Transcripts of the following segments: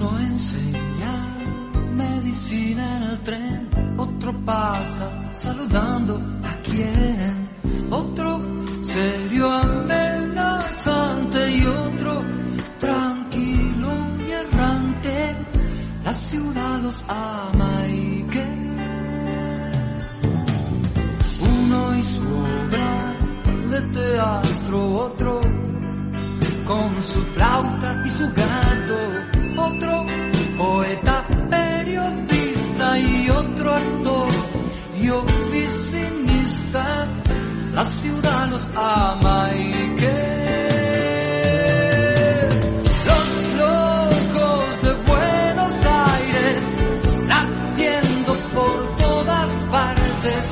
Uno enseña medicina en el tren, otro pasa saludando a quien, otro serio amenazante y otro tranquilo y errante. La ciudad los ama y que uno y su obra de teatro, otro con su flauta y su gato, otro poeta, periodista y otro actor y oficinista. La ciudad los ama y que los locos de Buenos Aires latiendo por todas partes.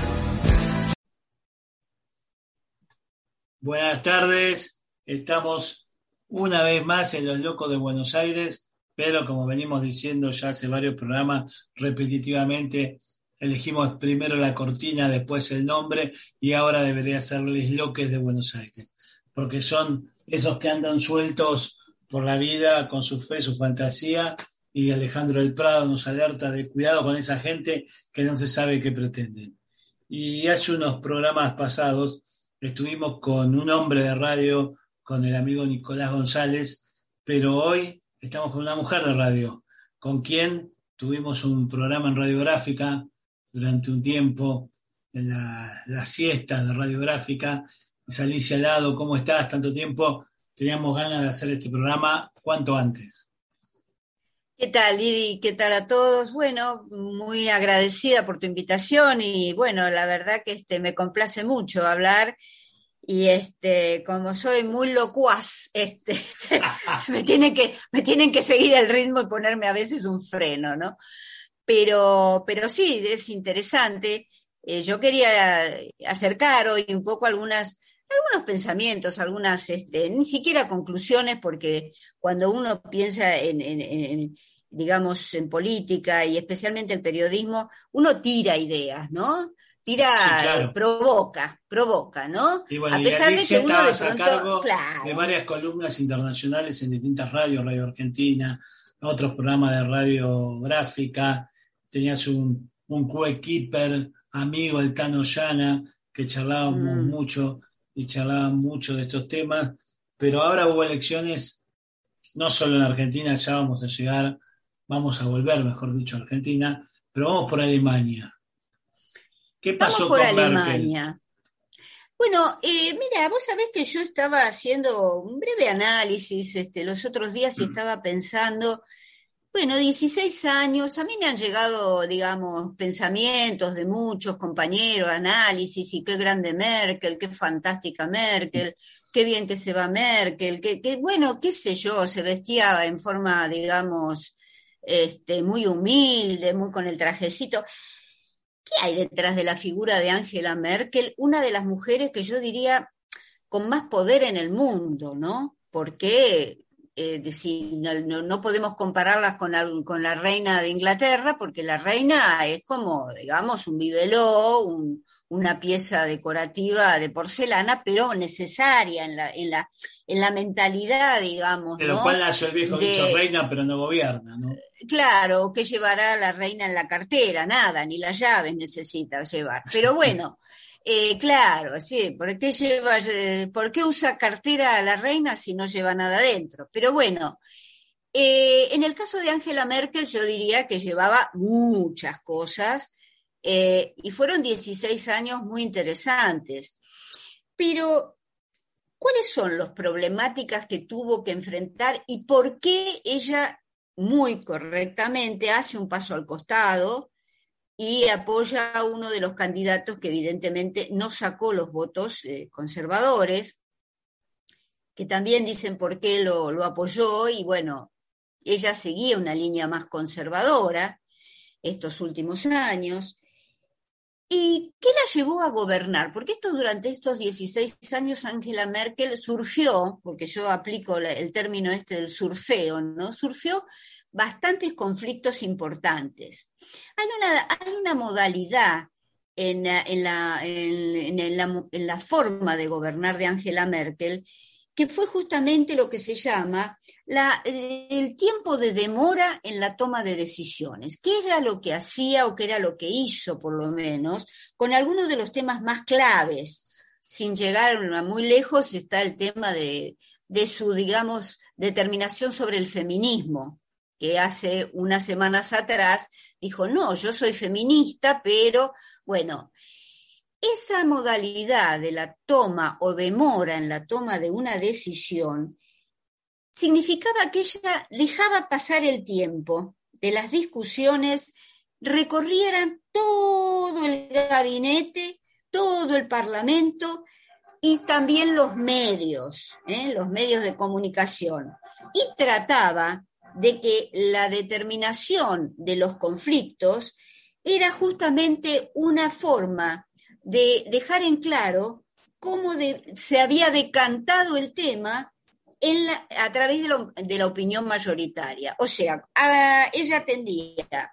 Buenas tardes, estamos una vez más en Los Locos de Buenos Aires, pero como venimos diciendo ya hace varios programas, repetitivamente elegimos primero la cortina, después el nombre y ahora debería ser Les Loques de Buenos Aires, porque son esos que andan sueltos por la vida con su fe, su fantasía y Alejandro del Prado nos alerta de cuidado con esa gente que no se sabe qué pretenden. Y hace unos programas pasados estuvimos con un hombre de radio, con el amigo Nicolás González, pero hoy estamos con una mujer de radio, con quien tuvimos un programa en radiográfica durante un tiempo, en la, las siestas de radiográfica. Alicia Lado, ¿cómo estás? Tanto tiempo, teníamos ganas de hacer este programa cuanto antes. ¿Qué tal, Lidi? ¿Qué tal a todos? Bueno, muy agradecida por tu invitación y bueno, la verdad que este, me complace mucho hablar y este, como soy muy locuaz, este, me, tienen que, me tienen que seguir el ritmo y ponerme a veces un freno, ¿no? Pero, pero sí, es interesante. Eh, yo quería acercar hoy un poco algunas, algunos pensamientos, algunas, este, ni siquiera conclusiones, porque cuando uno piensa en, en, digamos, en política y especialmente en periodismo, uno tira ideas, ¿no? Tira, sí, claro. provoca, provoca, ¿no? Y bueno, a pesar de que uno de pronto, a cargo claro. de varias columnas internacionales en distintas radios, Radio Argentina, otros programas de radiográfica, tenías un, un co-keeper, amigo, el Tano Llana, que charlábamos mm. mucho y charlaban mucho de estos temas, pero ahora hubo elecciones, no solo en Argentina, ya vamos a llegar, vamos a volver, mejor dicho, a Argentina, pero vamos por Alemania. ¿Qué pasó vamos por con Alemania. Merkel? Bueno, eh, mira, vos sabés que yo estaba haciendo un breve análisis este, los otros días y estaba pensando, bueno, 16 años, a mí me han llegado, digamos, pensamientos de muchos compañeros, análisis, y qué grande Merkel, qué fantástica Merkel, qué bien que se va Merkel, que, que bueno, qué sé yo, se vestía en forma, digamos, este, muy humilde, muy con el trajecito. ¿Qué hay detrás de la figura de Angela Merkel? Una de las mujeres que yo diría con más poder en el mundo, ¿no? Porque eh, no, no, podemos compararlas con, con la reina de Inglaterra, porque la reina es como, digamos, un bibeló, un, una pieza decorativa de porcelana, pero necesaria en la, en la, en la mentalidad, digamos. De lo ¿no? cual nació el viejo de, dicho reina, pero no gobierna, ¿no? Claro, ¿qué llevará la reina en la cartera? Nada, ni las llaves necesita llevar. Pero bueno. Eh, claro, sí, ¿por qué, lleva, eh, ¿por qué usa cartera a la reina si no lleva nada adentro? Pero bueno, eh, en el caso de Angela Merkel yo diría que llevaba muchas cosas eh, y fueron 16 años muy interesantes. Pero, ¿cuáles son las problemáticas que tuvo que enfrentar y por qué ella muy correctamente hace un paso al costado? y apoya a uno de los candidatos que evidentemente no sacó los votos eh, conservadores, que también dicen por qué lo, lo, apoyó y bueno, ella seguía una línea más conservadora estos últimos años. ¿Y qué la llevó a gobernar? Porque esto durante estos 16 años Angela Merkel surfió, porque yo aplico el término este del surfeo, ¿no? Surfió bastantes conflictos importantes. Hay una, hay una modalidad en, en, la, en, la, en, la, forma de gobernar de Angela Merkel que fue justamente lo que se llama la, el tiempo de demora en la toma de decisiones. ¿Qué era lo que hacía o qué era lo que hizo, por lo menos, con algunos de los temas más claves? Sin llegar muy lejos está el tema de, de su, digamos, determinación sobre el feminismo, que hace unas semanas atrás dijo, no, yo soy feminista, pero bueno, esa modalidad de la toma o demora en la toma de una decisión significaba que ella dejaba pasar el tiempo de las discusiones, recorrieran todo el gabinete, todo el parlamento y también los medios, ¿eh? los medios de comunicación. Y trataba de que la determinación de los conflictos era justamente una forma de dejar en claro cómo se había decantado el tema a través de, la opinión mayoritaria. O sea, ella atendía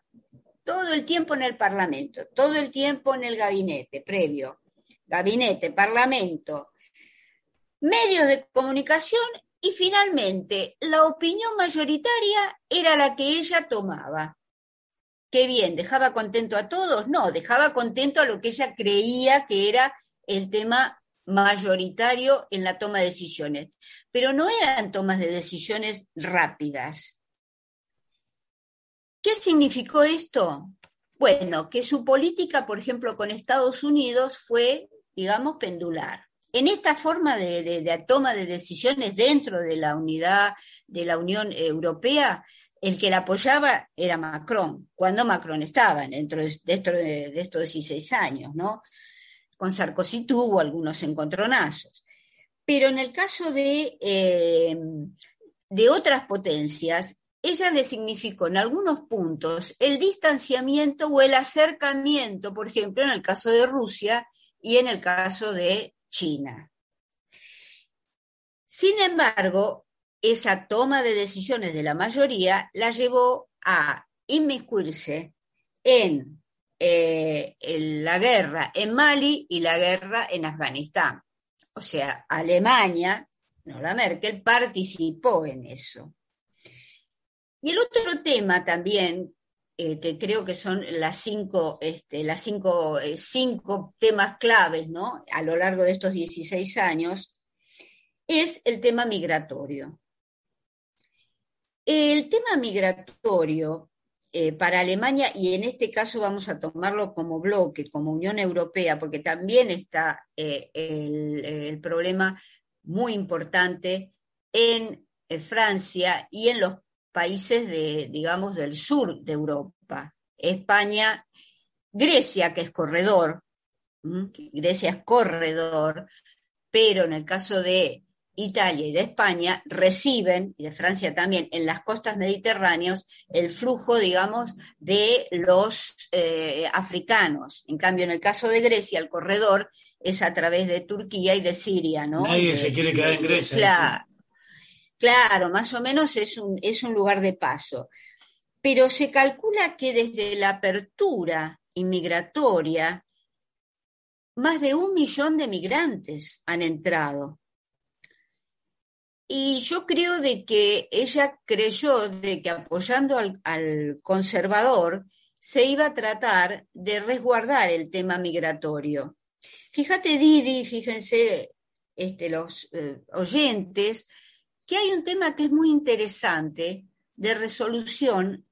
todo el tiempo en el Parlamento, todo el tiempo en el gabinete previo, gabinete, Parlamento, medios de comunicación y finalmente la opinión mayoritaria era la que ella tomaba. Qué bien, ¿dejaba contento a todos? No, dejaba contento a lo que ella creía que era el tema mayoritario en la toma de decisiones. Pero no eran tomas de decisiones rápidas. ¿Qué significó esto? Bueno, que su política, por ejemplo, con Estados Unidos fue, digamos, pendular. En esta forma de, toma de decisiones dentro de la unidad de la Unión Europea, el que la apoyaba era Macron, cuando Macron estaba dentro de, estos 16 años, ¿no? Con Sarkozy tuvo algunos encontronazos. Pero en el caso de, eh, de otras potencias, ella le significó en algunos puntos el distanciamiento o el acercamiento, por ejemplo, en el caso de Rusia y en el caso de China. Sin embargo, esa toma de decisiones de la mayoría la llevó a inmiscuirse en, eh, en, la guerra en Mali y la guerra en Afganistán. O sea, Alemania, no la Merkel, participó en eso. Y el otro tema también, eh, que creo que son las cinco, este, las cinco, eh, cinco temas claves ¿no? a lo largo de estos 16 años, es el tema migratorio. El tema migratorio eh, para Alemania, y en este caso vamos a tomarlo como bloque, como Unión Europea, porque también está eh, el, problema muy importante en Francia y en los países de, digamos, del sur de Europa. España, Grecia, que es corredor, Grecia es corredor, pero en el caso de Italia y de España reciben, y de Francia también, en las costas mediterráneas, el flujo, digamos, de los eh, africanos. En cambio, en el caso de Grecia, el corredor es a través de Turquía y de Siria, ¿no? Nadie se quiere quedar en Grecia. Claro, claro, más o menos es un, es un lugar de paso. Pero se calcula que desde la apertura inmigratoria, más de un millón de migrantes han entrado y yo creo de que ella creyó de que apoyando al, conservador se iba a tratar de resguardar el tema migratorio. Fíjate, Didi, fíjense este, los eh, oyentes, que hay un tema que es muy interesante de resolución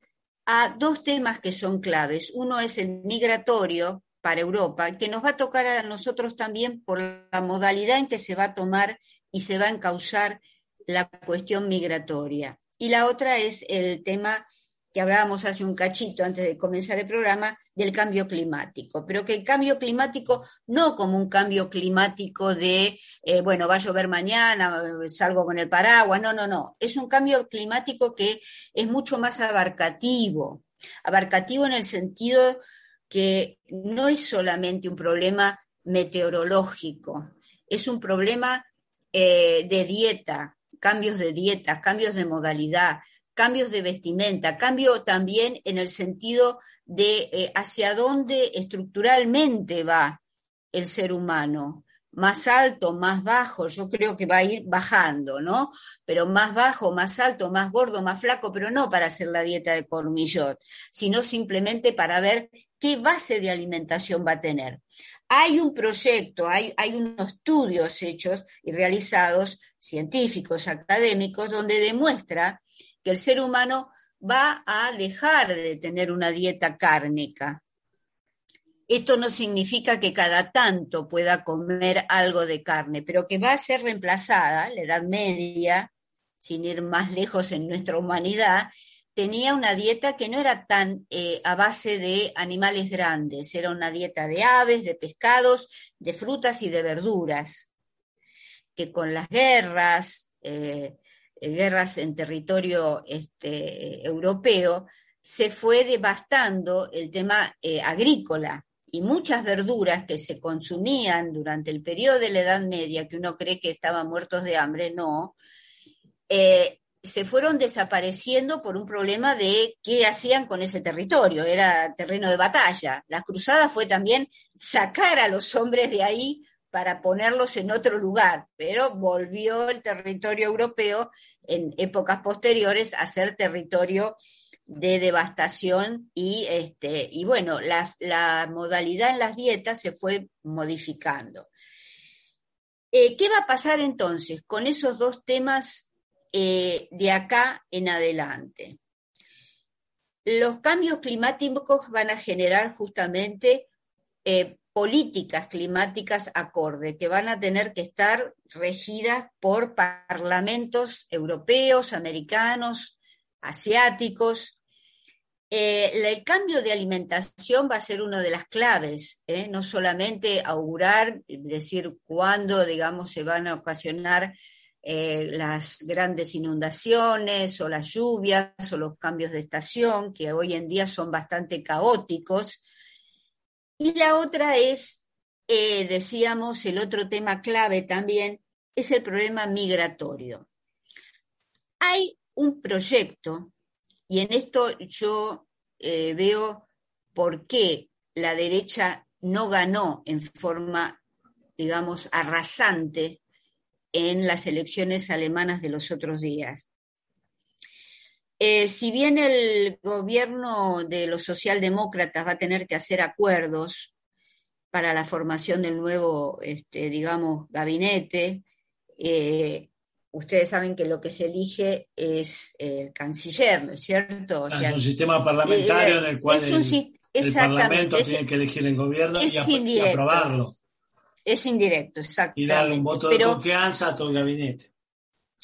a dos temas que son claves. Uno es el migratorio para Europa, que nos va a tocar a nosotros también por la modalidad en que se va a tomar y se va a encauzar la cuestión migratoria. Y la otra es el tema que hablábamos hace un cachito antes de comenzar el programa del cambio climático, pero que el cambio climático no como un cambio climático de, eh, bueno, va a llover mañana, salgo con el paraguas, no, no, no, es un cambio climático que es mucho más abarcativo, abarcativo en el sentido que no es solamente un problema meteorológico, es un problema eh, de dieta, cambios de dieta, cambios de modalidad, cambios de vestimenta, cambio también en el sentido de eh, hacia dónde estructuralmente va el ser humano, más alto, más bajo, yo creo que va a ir bajando, ¿no? Pero más bajo, más alto, más gordo, más flaco, pero no para hacer la dieta de Cormillot, sino simplemente para ver qué base de alimentación va a tener. Hay un proyecto, hay, hay unos estudios hechos y realizados, científicos, académicos, donde demuestra que el ser humano va a dejar de tener una dieta cárnica, esto no significa que cada tanto pueda comer algo de carne, pero que va a ser reemplazada. La Edad Media, sin ir más lejos en nuestra humanidad, tenía una dieta que no era tan eh, a base de animales grandes, era una dieta de aves, de pescados, de frutas y de verduras, que con las guerras, eh, guerras en territorio este, europeo, se fue devastando el tema agrícola y muchas verduras que se consumían durante el periodo de la Edad Media, que uno cree que estaban muertos de hambre, no, eh, se fueron desapareciendo por un problema de qué hacían con ese territorio, era terreno de batalla. La cruzada fue también sacar a los hombres de ahí para ponerlos en otro lugar, pero volvió el territorio europeo en épocas posteriores a ser territorio de devastación y, este, y bueno, la, modalidad en las dietas se fue modificando. Eh, ¿Qué va a pasar entonces con esos dos temas eh, de acá en adelante? Los cambios climáticos van a generar justamente eh, políticas climáticas acorde, que van a tener que estar regidas por parlamentos europeos, americanos, asiáticos, eh, el cambio de alimentación va a ser una de las claves, ¿eh? no solamente augurar, decir cuándo, digamos, se van a ocasionar eh, las grandes inundaciones o las lluvias o los cambios de estación, que hoy en día son bastante caóticos. Y la otra es, decíamos, el otro tema clave también, es el problema migratorio. Hay un proyecto y en esto yo eh, veo por qué la derecha no ganó en forma, digamos, arrasante en las elecciones alemanas de los otros días. Eh, si bien el gobierno de los socialdemócratas va a tener que hacer acuerdos para la formación del nuevo, este, digamos, gabinete, eh, ustedes saben que lo que se elige es el canciller, ¿no es cierto? es un sistema parlamentario en el cual el, Parlamento tiene que elegir el gobierno y, aprobarlo. Es indirecto, exactamente. Y dar un voto de confianza a todo el gabinete.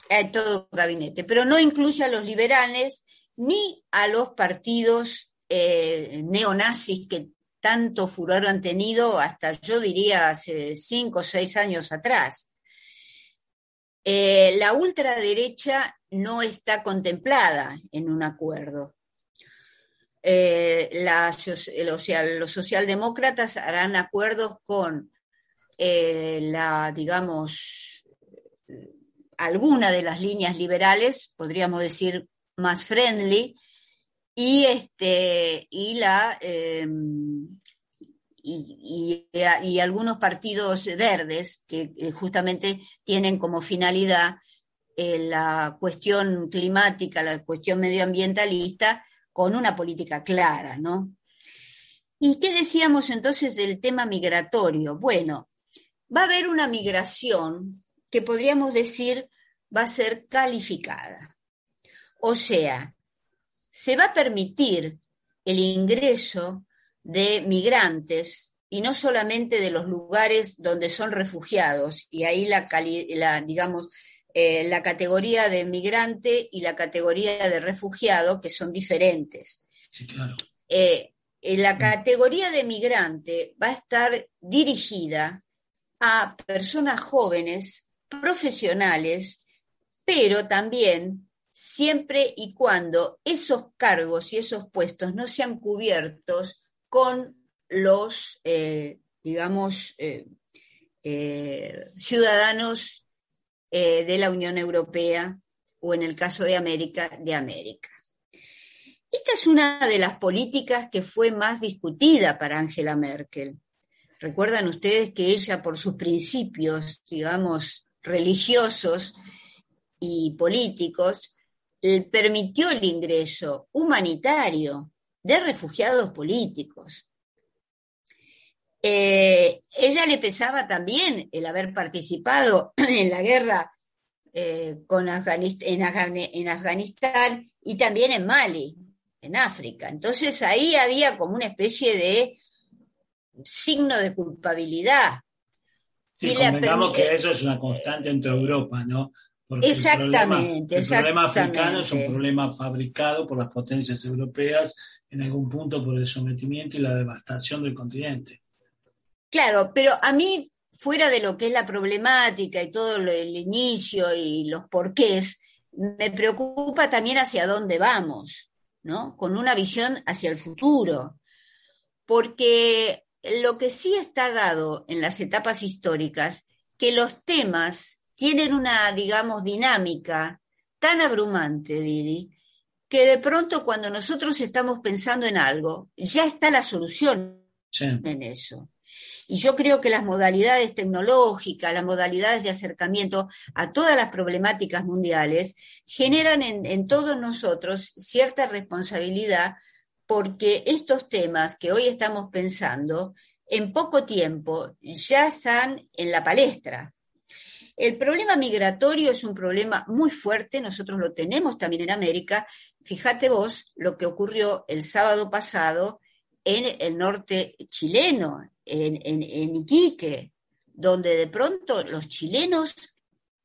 A todo gabinete, pero no incluye a los liberales ni a los partidos eh, neonazis que tanto furor han tenido hasta, yo diría, hace cinco o seis años atrás. Eh, la ultraderecha no está contemplada en un acuerdo. Eh, los socialdemócratas harán acuerdos con la, digamos, alguna de las líneas liberales, podríamos decir más friendly, y, este, y la y, algunos partidos verdes que justamente tienen como finalidad eh, la cuestión climática, la cuestión medioambientalista, con una política clara, ¿no? ¿Y qué decíamos entonces del tema migratorio? Bueno, va a haber una migración que podríamos decir va a ser calificada. O sea, se va a permitir el ingreso de migrantes y no solamente de los lugares donde son refugiados, y ahí la, la digamos, eh, la categoría de migrante y la categoría de refugiado, que son diferentes. Sí, claro. Eh, la categoría de migrante va a estar dirigida a personas jóvenes, profesionales, pero también siempre y cuando esos cargos y esos puestos no sean cubiertos con los, eh, digamos, eh, eh, ciudadanos de la Unión Europea o en el caso de América, de América. Esta es una de las políticas que fue más discutida para Angela Merkel, Recuerdan ustedes que ella, por sus principios, digamos, religiosos y políticos, permitió el ingreso humanitario de refugiados políticos. Eh, ella le pesaba también el haber participado en la guerra eh, con en, Afganistán y también en Mali, en África. Entonces ahí había como una especie de signo de culpabilidad. Sí, convengamos que eso es una constante entre Europa, ¿no? exactamente. El problema, africano es un problema fabricado por las potencias europeas en algún punto por el sometimiento y la devastación del continente. Claro, pero a mí, fuera de lo que es la problemática y todo el inicio y los porqués, me preocupa también hacia dónde vamos, ¿no? Con una visión hacia el futuro. Porque lo que sí está dado en las etapas históricas, que los temas tienen una, digamos, dinámica tan abrumante, Didi, que de pronto cuando nosotros estamos pensando en algo, ya está la solución en eso. Y yo creo que las modalidades tecnológicas, las modalidades de acercamiento a todas las problemáticas mundiales generan en, en todos nosotros cierta responsabilidad porque estos temas que hoy estamos pensando, en poco tiempo ya están en la palestra. El problema migratorio es un problema muy fuerte, nosotros lo tenemos también en América. Fíjate vos lo que ocurrió el sábado pasado en el norte chileno, en, en, Iquique, donde de pronto los chilenos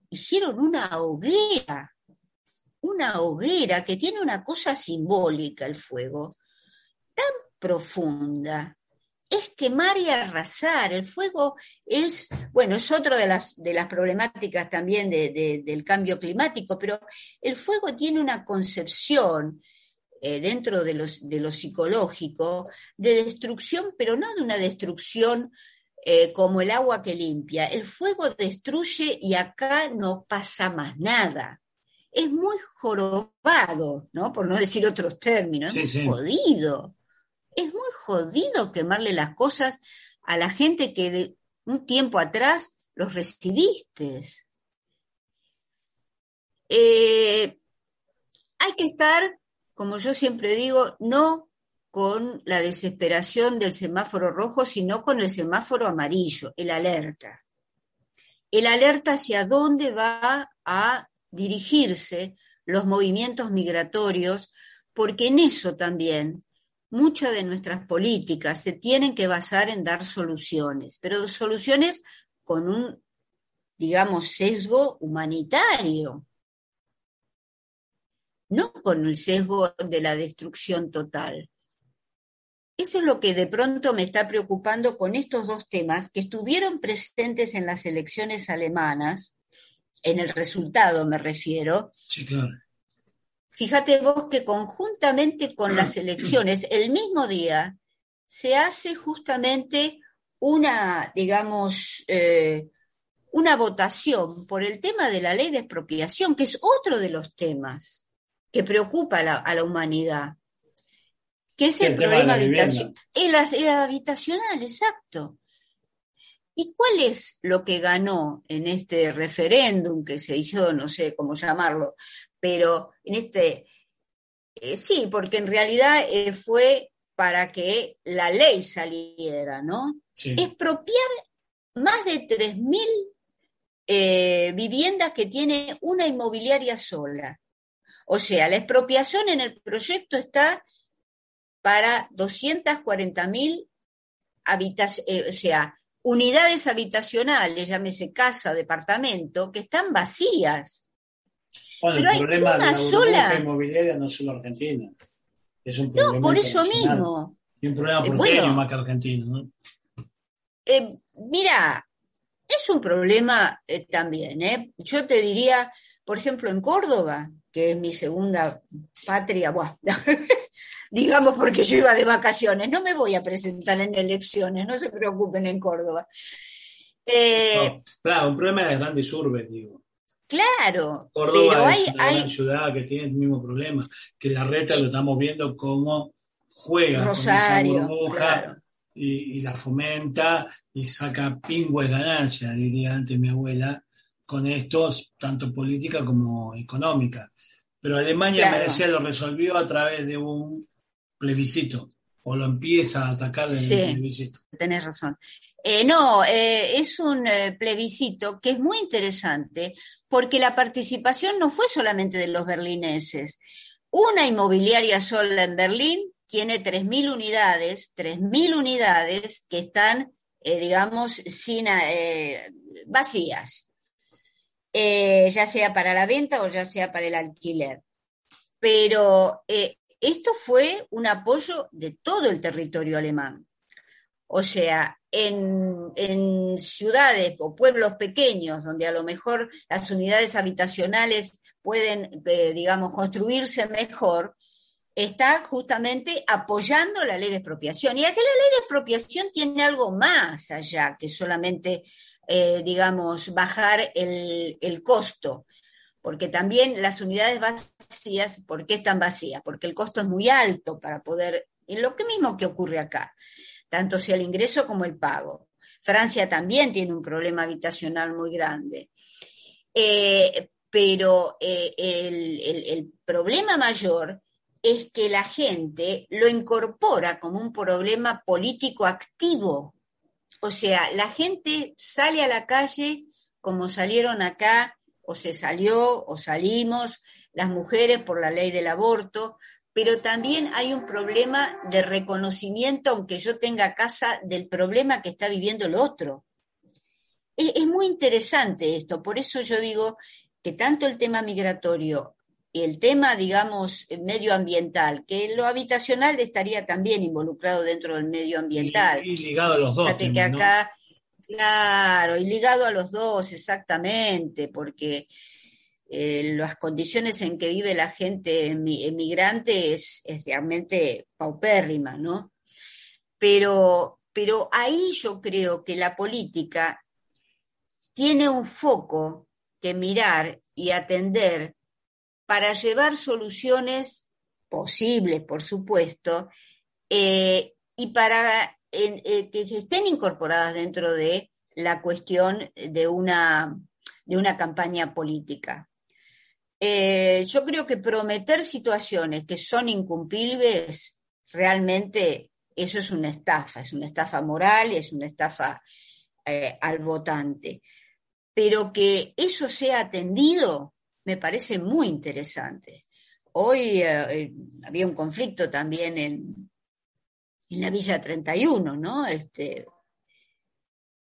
hicieron una hoguera, una hoguera que tiene una cosa simbólica el fuego, profunda, es quemar y arrasar. El fuego es, bueno, es otra de las, de las problemáticas también del cambio climático, pero el fuego tiene una concepción eh, dentro de, los, de lo psicológico de destrucción, pero no de una destrucción eh, como el agua que limpia. El fuego destruye y acá no pasa más nada. Es muy jorobado, ¿no? Por no decir otros términos, es jodido es muy jodido quemarle las cosas a la gente que de un tiempo atrás los recibiste. Eh, hay que estar, como yo siempre digo, no con la desesperación del semáforo rojo, sino con el semáforo amarillo, el alerta. El alerta hacia dónde va a dirigirse los movimientos migratorios, porque en eso también muchas de nuestras políticas se tienen que basar en dar soluciones, pero soluciones con un, digamos, sesgo humanitario, no con el sesgo de la destrucción total. Eso es lo que de pronto me está preocupando con estos dos temas que estuvieron presentes en las elecciones alemanas, en el resultado me refiero, sí, claro. Fíjate vos que conjuntamente con las elecciones, el mismo día, se hace justamente una, digamos, eh, una votación por el tema de la ley de expropiación, que es otro de los temas que preocupa a la, humanidad, que es el, problema habitacional. El, habitacional, exacto. ¿Y cuál es lo que ganó en este referéndum que se hizo, no sé cómo llamarlo, pero en este, eh, sí, porque en realidad eh, fue para que la ley saliera, ¿no? Expropiar más de 3.000 eh, viviendas que tiene una inmobiliaria sola. O sea, la expropiación en el proyecto está para 240.000 habitaciones, o sea, unidades habitacionales, llámese casa, departamento, que están vacías. Bueno, el problema de la sola... inmobiliaria no es solo Argentina. Es un problema no, por eso mismo. Y un problema porteño más que argentino, ¿no? Eh, mira, es un problema eh, también, ¿eh? Yo te diría, por ejemplo, en Córdoba, que es mi segunda patria, digamos porque yo iba de vacaciones, no me voy a presentar en elecciones, no se preocupen en Córdoba. Eh, claro, un problema de las grandes urbes, digo. Claro, Córdoba pero hay, es una hay... ciudad que tiene el mismo problema, que la reta lo estamos viendo como juega Rosario, con esa burbuja y, y la fomenta y saca pingües ganancias, diría antes mi abuela, con esto, tanto política como económica. Pero Alemania, Claro. me decía, lo resolvió a través de un plebiscito, o lo empieza a atacar desde Sí. el plebiscito. tenés razón. Eh, no, eh, es un eh, plebiscito que es muy interesante porque la participación no fue solamente de los berlineses. Una inmobiliaria sola en Berlín tiene 3.000 unidades, 3.000 unidades que están, eh, digamos, sin, vacías, ya sea para la venta o ya sea para el alquiler. Pero esto fue un apoyo de todo el territorio alemán. O sea, en, ciudades o pueblos pequeños, donde a lo mejor las unidades habitacionales pueden, eh, digamos, construirse mejor, está justamente apoyando la ley de expropiación. Y así la ley de expropiación tiene algo más allá que solamente, eh, digamos, bajar el, el costo porque también las unidades vacías, ¿por qué están vacías? Porque el costo es muy alto para poder, y lo que mismo que ocurre acá, tanto sea el ingreso como el pago. Francia también tiene un problema habitacional muy grande. Eh, pero eh, el, problema mayor es que la gente lo incorpora como un problema político activo. O sea, la gente sale a la calle como salieron acá o se salió o salimos las mujeres por la ley del aborto, pero también hay un problema de reconocimiento, aunque yo tenga casa, del problema que está viviendo el otro. Es, es, muy interesante esto, por eso yo digo que tanto el tema migratorio y el tema, digamos, medioambiental, que lo habitacional estaría también involucrado dentro del medio ambiental. Y, y ligado a los dos. Fíjate que acá, ¿no? claro, y ligado a los dos, exactamente, porque eh, las condiciones en que vive la gente emigrante es, realmente paupérrima, ¿no? Pero, pero ahí yo creo que la política tiene un foco que mirar y atender para llevar soluciones posibles, por supuesto, eh, y para eh, que estén incorporadas dentro de la cuestión de una, de una campaña política. Eh, yo creo que prometer situaciones que son incumplibles, realmente eso es una estafa, es una estafa moral, es una estafa eh, al votante. Pero que eso sea atendido me parece muy interesante. Hoy eh, había un conflicto también en, en, la Villa 31, ¿no? Este,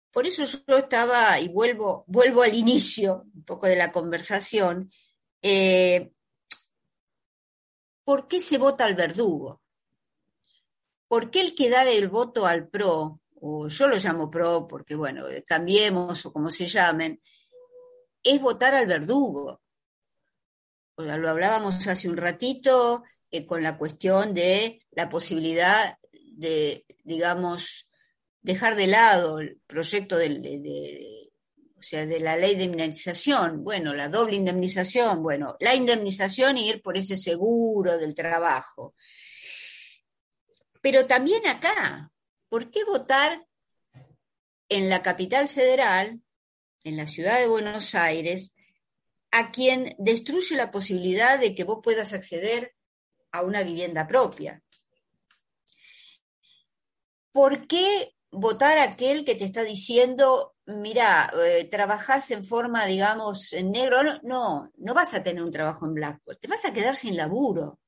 por eso yo estaba, y vuelvo, vuelvo al inicio un poco de la conversación, eh, ¿por qué se vota al verdugo? ¿Por qué el que da el voto al PRO, o yo lo llamo PRO porque, bueno, cambiemos o como se llamen, es votar al verdugo? lo hablábamos hace un ratito eh, con la cuestión de la posibilidad de, digamos, dejar de lado el proyecto de, de, de, o sea, de la ley de indemnización, bueno, la doble indemnización, bueno, la indemnización y ir por ese seguro del trabajo. Pero también acá, ¿por qué votar en la capital federal, en la ciudad de Buenos Aires, a quien destruye la posibilidad de que vos puedas acceder a una vivienda propia. ¿Por qué votar a aquel que te está diciendo, mira, eh, en forma, digamos, en negro? No, no, vas a tener un trabajo en blanco, te vas a quedar sin laburo.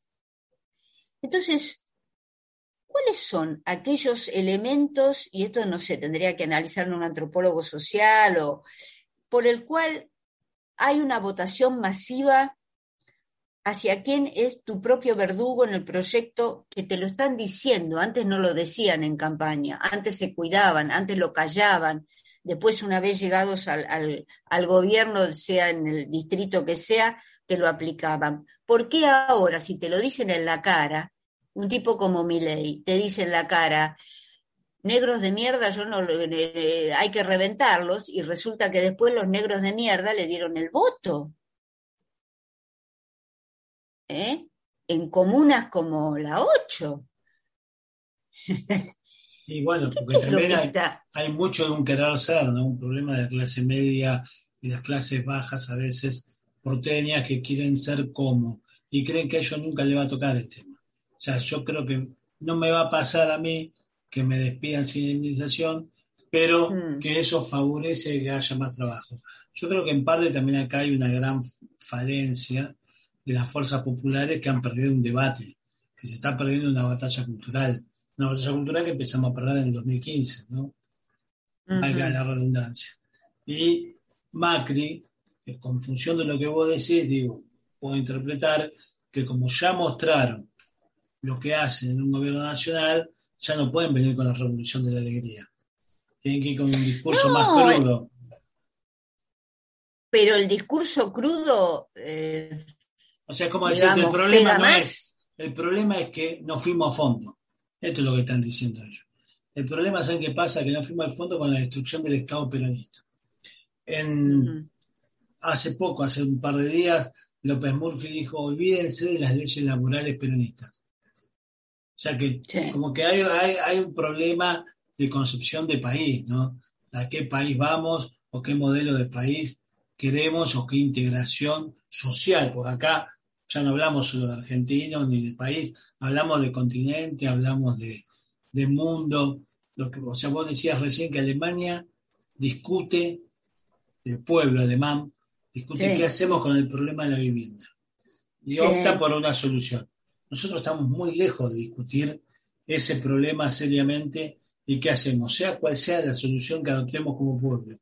Entonces, ¿cuáles son aquellos elementos, y esto no sé, tendría que analizarlo un antropólogo social, o por el cual hay una votación masiva hacia quién es tu propio verdugo en el proyecto que te lo están diciendo. Antes no lo decían en campaña, antes se cuidaban, antes lo callaban. Después, una vez llegados al, gobierno, sea en el distrito que sea, te lo aplicaban. ¿Por qué ahora, si te lo dicen en la cara, un tipo como Milei te dice en la cara, negros de mierda, yo no eh, hay que reventarlos, y resulta que después los negros de mierda le dieron el voto. ¿Eh? En comunas como la 8. Y bueno, porque también hay, hay, mucho de un querer ser, ¿no? Un problema de la clase media y las clases bajas a veces porteñas que quieren ser como y creen que a ellos nunca le va a tocar el tema. O sea, yo creo que no me va a pasar a mí que me despidan sin indemnización, pero hmm. que eso favorece que haya más trabajo. Yo creo que en parte también acá hay una gran falencia de las fuerzas populares que han perdido un debate, que se está perdiendo una batalla cultural una batalla cultural que empezamos a perder en el 2015, ¿no? Valga la redundancia. Y Macri, con función de lo que vos decís, digo, puedo interpretar que como ya mostraron lo que hacen en un gobierno nacional, ya no pueden venir con la revolución de la alegría. Tienen que ir con un discurso más crudo. Pero el discurso crudo. Eh, o sea, como decirte, el problema no es. El problema es que no fuimos a fondo. Esto es lo que están diciendo ellos. El problema, ¿saben qué pasa? Que no fuimos al fondo con la destrucción del Estado peronista. En, Hace poco, hace un par de días, López Murphy dijo, olvídense de las leyes laborales peronistas. O sea que como que hay, hay, un problema de concepción de país, ¿no? ¿A qué país vamos o qué modelo de país queremos o qué integración social? Porque acá ya no hablamos solo de argentinos ni de país, hablamos de continente, hablamos de, mundo. Lo que, o sea, vos decías recién que Alemania discute, el pueblo alemán, discute qué hacemos con el problema de la vivienda y opta por una solución. Nosotros estamos muy lejos de discutir ese problema seriamente y qué hacemos, sea cual sea la solución que adoptemos como pueblo.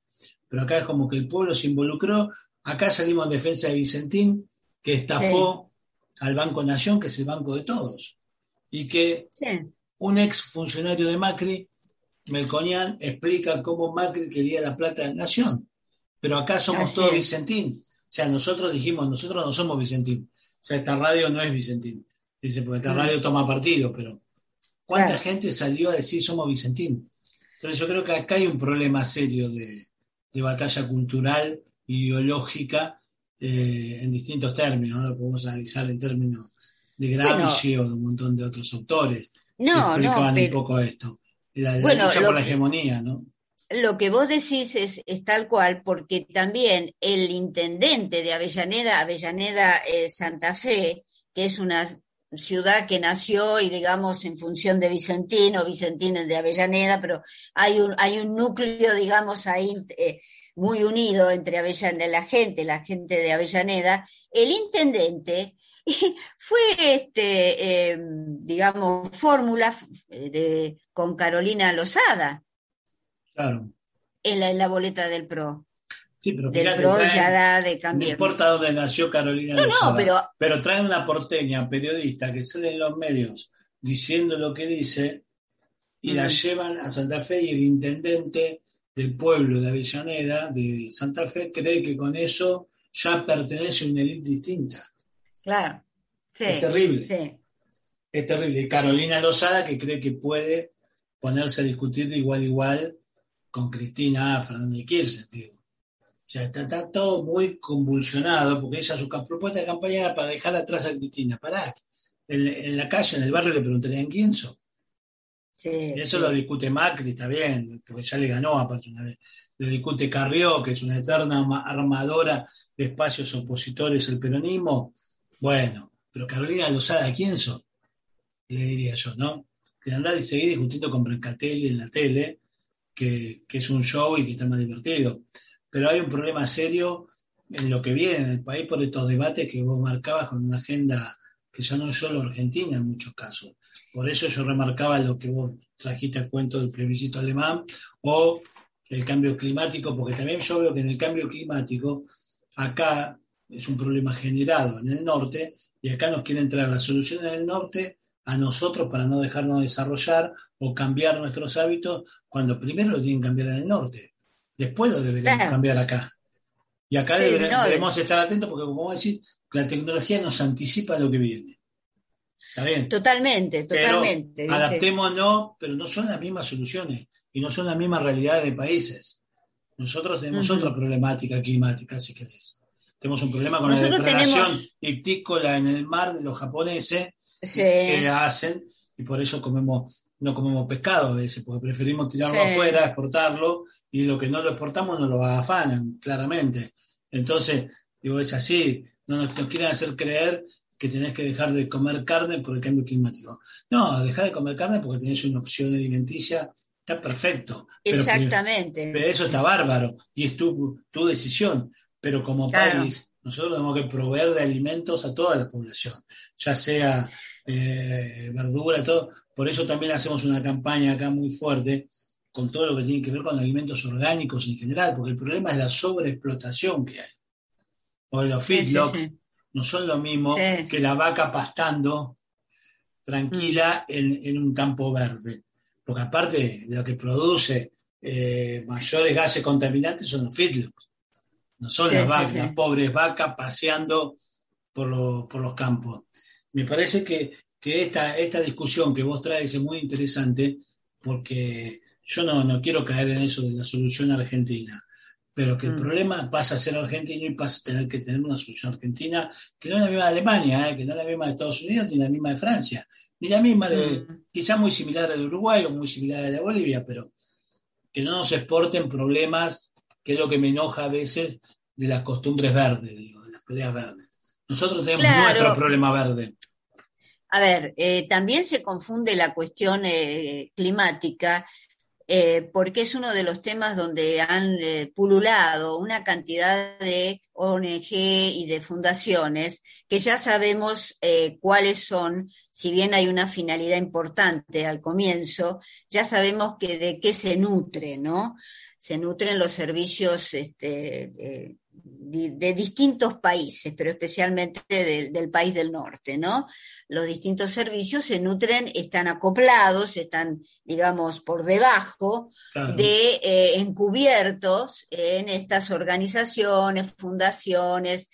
Pero acá es como que el pueblo se involucró, acá salimos en defensa de Vicentín, que estafó al Banco Nación, que es el banco de todos, y que un ex funcionario de Macri, Melconian, explica cómo Macri quería la plata de Nación. Pero acá somos todos Vicentín. O sea, nosotros dijimos, nosotros no somos Vicentín. O sea, esta radio no es Vicentín. Dice, porque esta mm. radio toma partido, pero ¿cuánta gente salió a decir somos Vicentín? Entonces yo creo que acá hay un problema serio de, de batalla cultural, ideológica, eh, en distintos términos, ¿no? lo podemos analizar en términos de Gramsci o de un montón de otros autores no, que explicaban un poco esto. La, lucha por la hegemonía, ¿no? Lo que vos decís es, tal cual, porque también el intendente de Avellaneda, Avellaneda eh, Santa Fe, que es una ciudad que nació y digamos en función de Vicentino, Vicentino de Avellaneda, pero hay un, hay un núcleo, digamos, ahí eh, muy unido entre Avellaneda, la gente, la gente de Avellaneda, el intendente fue, este, em, digamos, fórmula de, con Carolina Lozada. Claro. En la, en la boleta del PRO. Sí, pero fíjate, de No importa dónde nació Carolina Lozada, pero, pero trae una porteña periodista que sale en los medios diciendo lo que dice y la llevan a Santa Fe y el intendente del pueblo de Avellaneda, de Santa Fe, cree que con eso ya pertenece a una élite distinta. Claro. es terrible. Es terrible. Y Carolina Lozada que cree que puede ponerse a discutir de igual a igual con Cristina Fernández Kirchner. Digo. O sea, está, todo muy convulsionado porque ella su propuesta de campaña era para dejar atrás a Cristina. Pará, en, en la calle, en el barrio le preguntarían quién eso lo discute Macri, está bien, porque ya le ganó aparte una vez. Lo discute Carrió, que es una eterna armadora de espacios opositores al peronismo. Bueno, pero Carolina Lozada, ¿quién son? Le diría yo, ¿no? Que andar y seguir discutiendo con Brancatelli en la tele, que, que es un show y que está más divertido. Pero hay un problema serio en lo que viene en el país por estos debates que vos marcabas con una agenda que ya no es solo Argentina en muchos casos, por eso yo remarcaba lo que vos trajiste a cuento del plebiscito alemán o el cambio climático, porque también yo veo que en el cambio climático acá es un problema generado en el norte y acá nos quieren traer las soluciones del norte a nosotros para no dejarnos desarrollar o cambiar nuestros hábitos cuando primero lo tienen que cambiar en el norte, después lo deberíamos cambiar acá. Y acá debemos estar atentos porque, como decís, la tecnología nos anticipa lo que viene. Totalmente, totalmente. adaptémonos, pero no son las mismas soluciones y no son las mismas realidades de países. Nosotros tenemos otra problemática climática, si querés. Tenemos un problema con la depredación ictícola en el mar de los japoneses que hacen y por eso comemos no comemos pescado a veces, porque preferimos tirarlo afuera, exportarlo, y lo que no lo exportamos no lo afanan, claramente. Entonces, digo, es así, no nos, quieren hacer creer que tenés que dejar de comer carne por el cambio climático. No, dejar de comer carne porque tenés una opción alimenticia, está perfecto. Exactamente. Pero, eso está bárbaro y es tu, tu decisión. Pero como país, nosotros tenemos que proveer de alimentos a toda la población, ya sea eh, verdura, todo. Por eso también hacemos una campaña acá muy fuerte con todo lo que tiene que ver con alimentos orgánicos en general, porque el problema es la sobreexplotación que hay. O los feedlots no son lo mismo que la vaca pastando tranquila mm. en, un campo verde. Porque aparte de lo que produce eh, mayores gases contaminantes son los feedlots. No son las vacas, las pobres vacas paseando por, por, los campos. Me parece que, que esta, esta discusión que vos traes es muy interesante porque yo no, no quiero caer en eso de la solución argentina, pero que el mm. problema pasa a ser argentino y pasa a tener que tener una solución argentina que no es la misma de Alemania, ¿eh? que no es la misma de Estados Unidos, ni la misma de Francia, ni la misma de, mm. quizá muy similar al Uruguay o muy similar a la Bolivia, pero que no nos exporten problemas, que es lo que me enoja a veces de las costumbres verdes, digo, de las peleas verdes. Nosotros tenemos nuestro problema verde. A ver, eh, también se confunde la cuestión eh, climática eh, porque es uno de los temas donde han eh, pululado una cantidad de ONG y de fundaciones que ya sabemos eh, cuáles son, si bien hay una finalidad importante al comienzo, ya sabemos que de qué se nutre, ¿no? Se nutren los servicios este, de, distintos países, pero especialmente del país del norte, ¿no? Los distintos servicios se nutren, están acoplados, están, digamos, por debajo de eh, encubiertos en estas organizaciones, fundaciones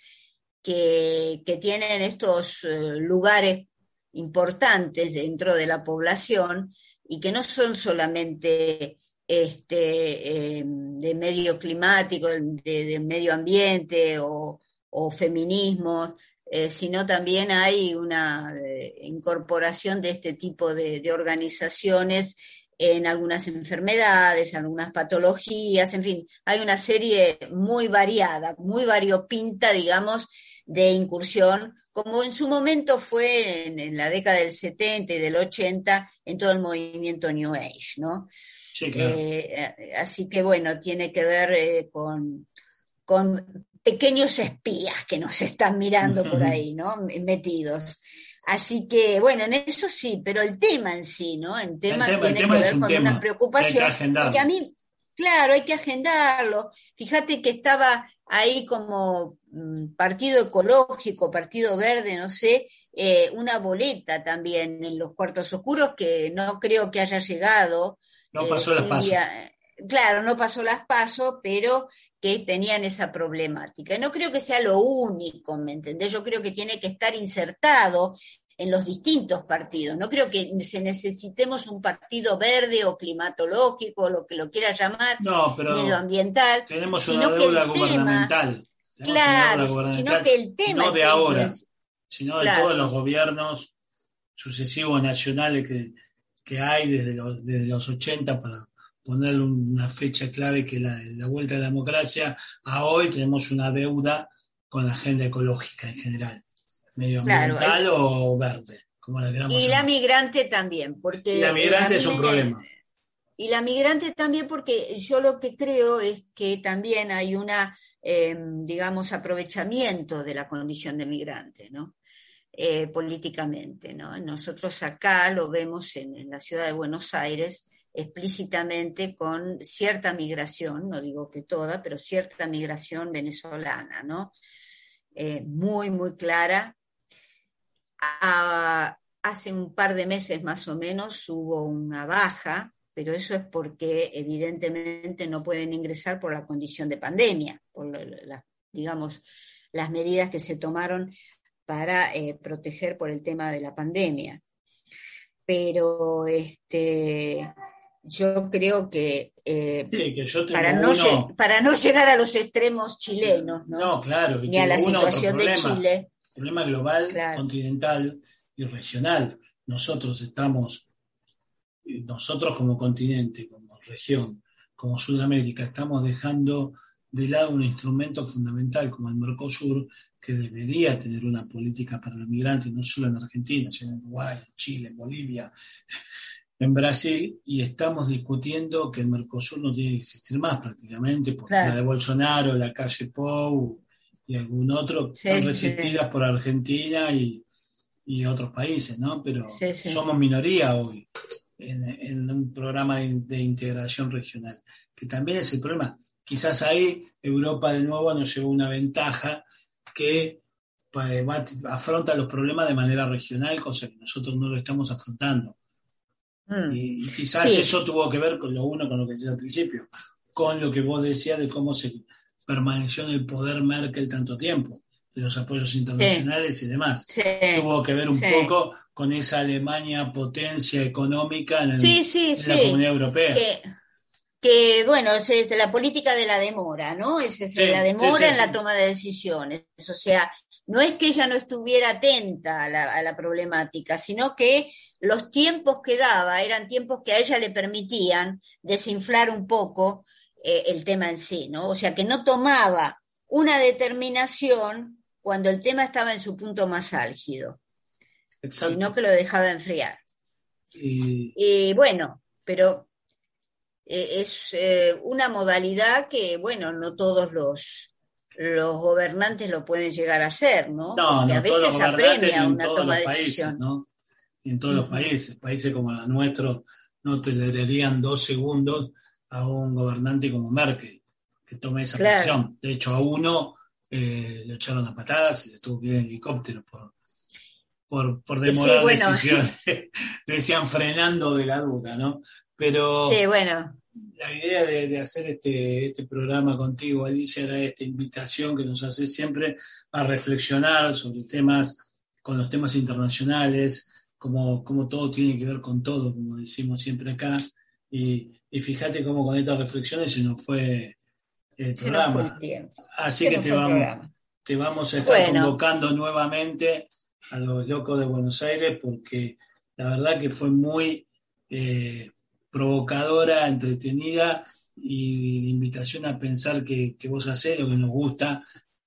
que, que tienen estos eh, lugares importantes dentro de la población y que no son solamente este, em, de medio climático, de, medio ambiente o, feminismo, eh, sino también hay una eh, incorporación de este tipo de, organizaciones en algunas enfermedades, en algunas patologías, en fin, hay una serie muy variada, muy variopinta, digamos, de incursión, como en su momento fue en, en la década del 70 y del 80 en todo el movimiento New Age, ¿no? Eh, así que bueno, tiene que ver eh, con, con pequeños espías que nos están mirando por ahí, ¿no? Metidos. Así que, bueno, en eso sí, pero el tema en sí, ¿no? El tema, tiene que ver con una preocupación. Porque a mí, claro, hay que agendarlo. Fíjate que estaba ahí como mm, partido ecológico, partido verde, no sé, eh, una boleta también en los cuartos oscuros que no creo que haya llegado no pasó las pasos. Claro, no pasó las pasos, pero que tenían esa problemática. No creo que sea lo único, ¿me entendés? Yo creo que tiene que estar insertado en los distintos partidos. No creo que se necesitemos un partido verde o climatológico, lo que lo quiera llamar, no, pero medioambiental. Tenemos una deuda gubernamental. claro, sino que el tema... No de ahora, sino de todos los gobiernos sucesivos nacionales que, que hay desde los, desde los 80 para poner una fecha clave que la, la vuelta a la democracia, a hoy tenemos una deuda con la agenda ecológica en general, medioambiental o verde, como la queramos Y la migrante también, porque... Y la migrante es un problema. Y la migrante también porque yo lo que creo es que también hay una, em, digamos, aprovechamiento de la condición de migrante, ¿no? Eh, políticamente. ¿no? Nosotros acá lo vemos en, la ciudad de Buenos Aires explícitamente con cierta migración, no digo que toda, pero cierta migración venezolana, ¿no? Eh, muy, muy clara. hace un par de meses más o menos hubo una baja, pero eso es porque evidentemente no pueden ingresar por la condición de pandemia, por digamos, las medidas que se tomaron para eh, proteger por el tema de la pandemia. Pero este, yo creo que, eh, para, no para no llegar a los extremos chilenos, ¿no? claro, ni a la situación de Chile. Problema global, continental y regional. Nosotros estamos nosotros como continente, como región, como Sudamérica, estamos dejando de lado un instrumento fundamental como el Mercosur, que debería tener una política para los migrantes, no solo en Argentina, sino en Uruguay, en Chile, en Bolivia, en Brasil, y estamos discutiendo que el Mercosur no tiene que existir más prácticamente, porque Claro. la de Bolsonaro, la calle Pou y algún otro Sí, están sí. resistidas por Argentina y, y otros países, ¿no? Pero sí. somos minoría hoy en, en un programa de, de integración regional, que también es el problema. Quizás ahí Europa de nuevo nos llevó una ventaja que va- afronta los problemas de manera regional, cosa que nosotros no lo estamos afrontando. Mm. Y, quizás Sí. eso tuvo que ver con lo uno, con lo que decía al principio, con lo que vos decías de cómo se permaneció en el poder Merkel tanto tiempo, de los apoyos internacionales y demás. Sí. Tuvo que ver un sí. poco con esa Alemania potencia económica en, el- Sí, sí, en la sí. comunidad europea. que, que, bueno, es este, la política de la demora, ¿no? Es, es Sí, la demora sí, en la toma de decisiones. O sea, no es que ella no estuviera atenta a la, a la problemática, sino que los tiempos que daba eran tiempos que a ella le permitían desinflar un poco eh, el tema en sí, ¿no? O sea, que no tomaba una determinación cuando el tema estaba en su punto más álgido, Exacto. sino que lo dejaba enfriar. Y- Y bueno, pero eh, es eh, una modalidad que, bueno, no todos los, los gobernantes lo pueden llegar a hacer, ¿no? no, Porque no a veces apremia una toma de países, decisión. ¿no? Y en todos los países, países como los nuestros no tolerarían dos segundos a un gobernante como Merkel que tome esa Claro. posición. De hecho, a uno eh, le echaron a patadas y se tuvo que ir en helicóptero por, por, por Sí, demorar bueno. decisiones. Decían frenando de la duda, ¿no? Pero Sí, bueno, la idea de, de hacer este, este programa contigo, Alicia, era esta invitación que nos hace siempre a reflexionar sobre temas, con los temas internacionales, como, como todo tiene que ver con todo, como decimos siempre acá. Y, y fíjate cómo con estas reflexiones se nos fue el se nos fue programa. el. Así Se que te vamos, te vamos a estar Bueno. convocando nuevamente a los locos de Buenos Aires porque la verdad que fue muy eh, provocadora, entretenida y invitación a pensar que, que vos hacés lo que nos gusta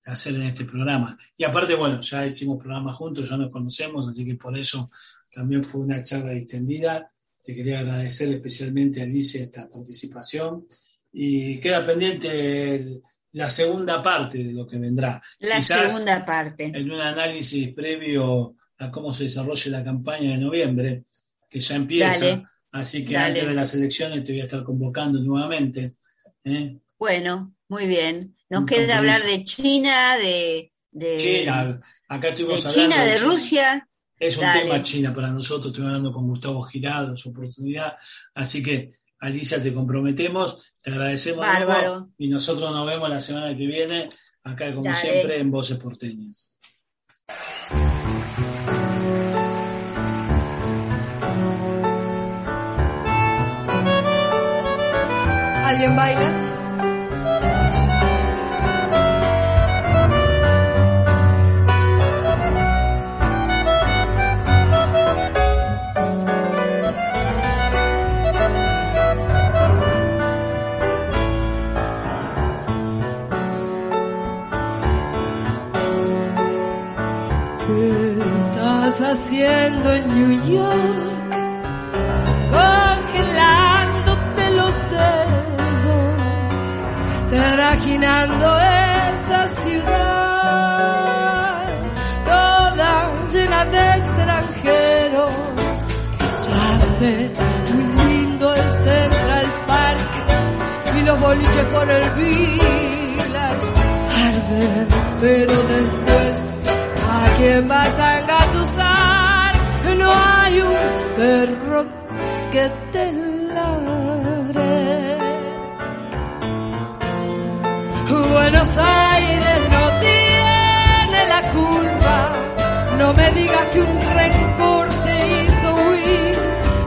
hacer en este programa. Y aparte, bueno, ya hicimos programas juntos, ya nos conocemos, así que por eso también fue una charla distendida. Te quería agradecer especialmente a Alicia esta participación y queda pendiente el- la segunda parte de lo que vendrá. La Quizás segunda parte. en un análisis previo a cómo se desarrolle la campaña de noviembre, que ya empieza. Dale. Así que Dale. antes de las elecciones te voy a estar convocando nuevamente. ¿eh? Bueno, muy bien. Nos queda hablar de China, de, de, China, acá de estuvimos hablando. China, de. Rusia. Es un Dale. tema China para nosotros, estoy hablando con Gustavo Girado, su oportunidad. Así que, Alicia, te comprometemos, te agradecemos. de Bárbaro. y nosotros nos vemos la semana que viene, acá como Dale. siempre en Voces Porteñas. ¿Alguien baila? ¿Qué estás haciendo en New York? Trajinando esta ciudad, toda llena de extranjeros. Ya sé, muy lindo el Central Park y los boliches por el Village arden, pero después a quién vas a engatusar. No hay un perro que te ladre. Buenos Aires no tiene la culpa. No me digas que un rencor te hizo huir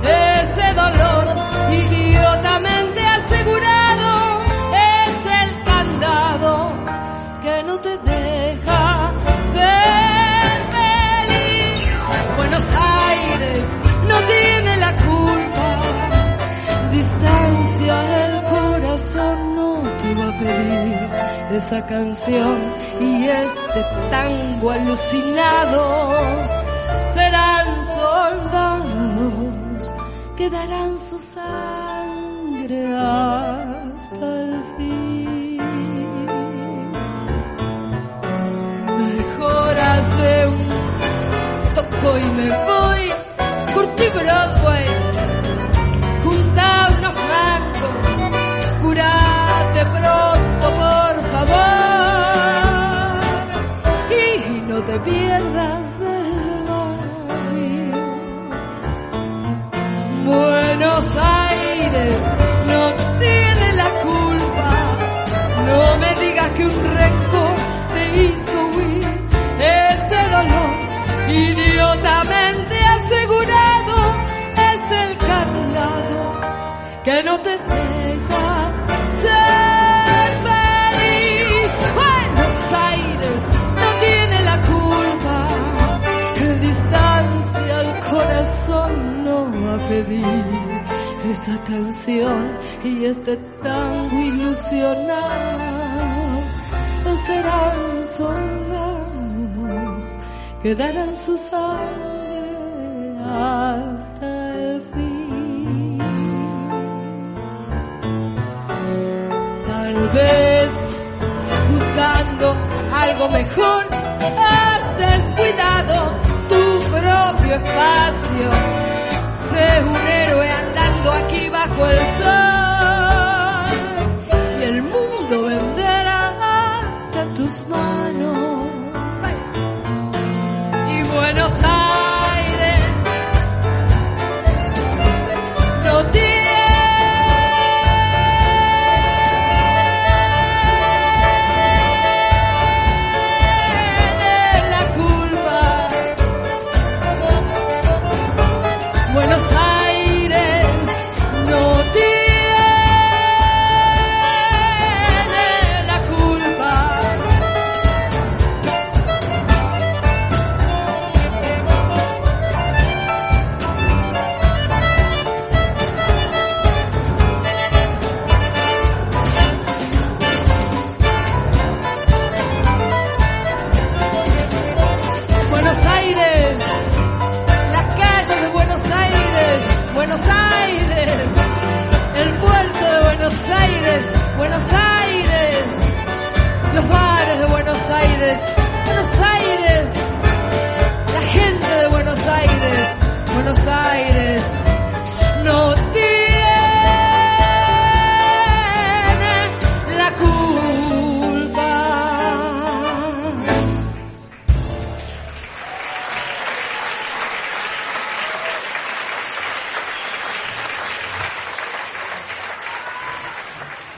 ese dolor idiotamente asegurado es el candado que no te deja ser feliz. Buenos Aires no tiene la culpa. Distancia el corazón no te va a pedir esa canción y este tango alucinado. Serán soldados que darán su sangre hasta el fin. Mejor hace un toco y me voy, curti Broadway, junta unos blancos, curate pronto te pierdas del barrio. Buenos Aires no tiene la culpa, no me digas que un rencor te hizo huir ese dolor idiotamente asegurado es el candado que no te deja esa canción y este tango ilusionado serán soldados que darán su sangre hasta el fin. Tal vez buscando algo mejor has descuidado tu propio espacio. Sé un héroe andando aquí bajo el sol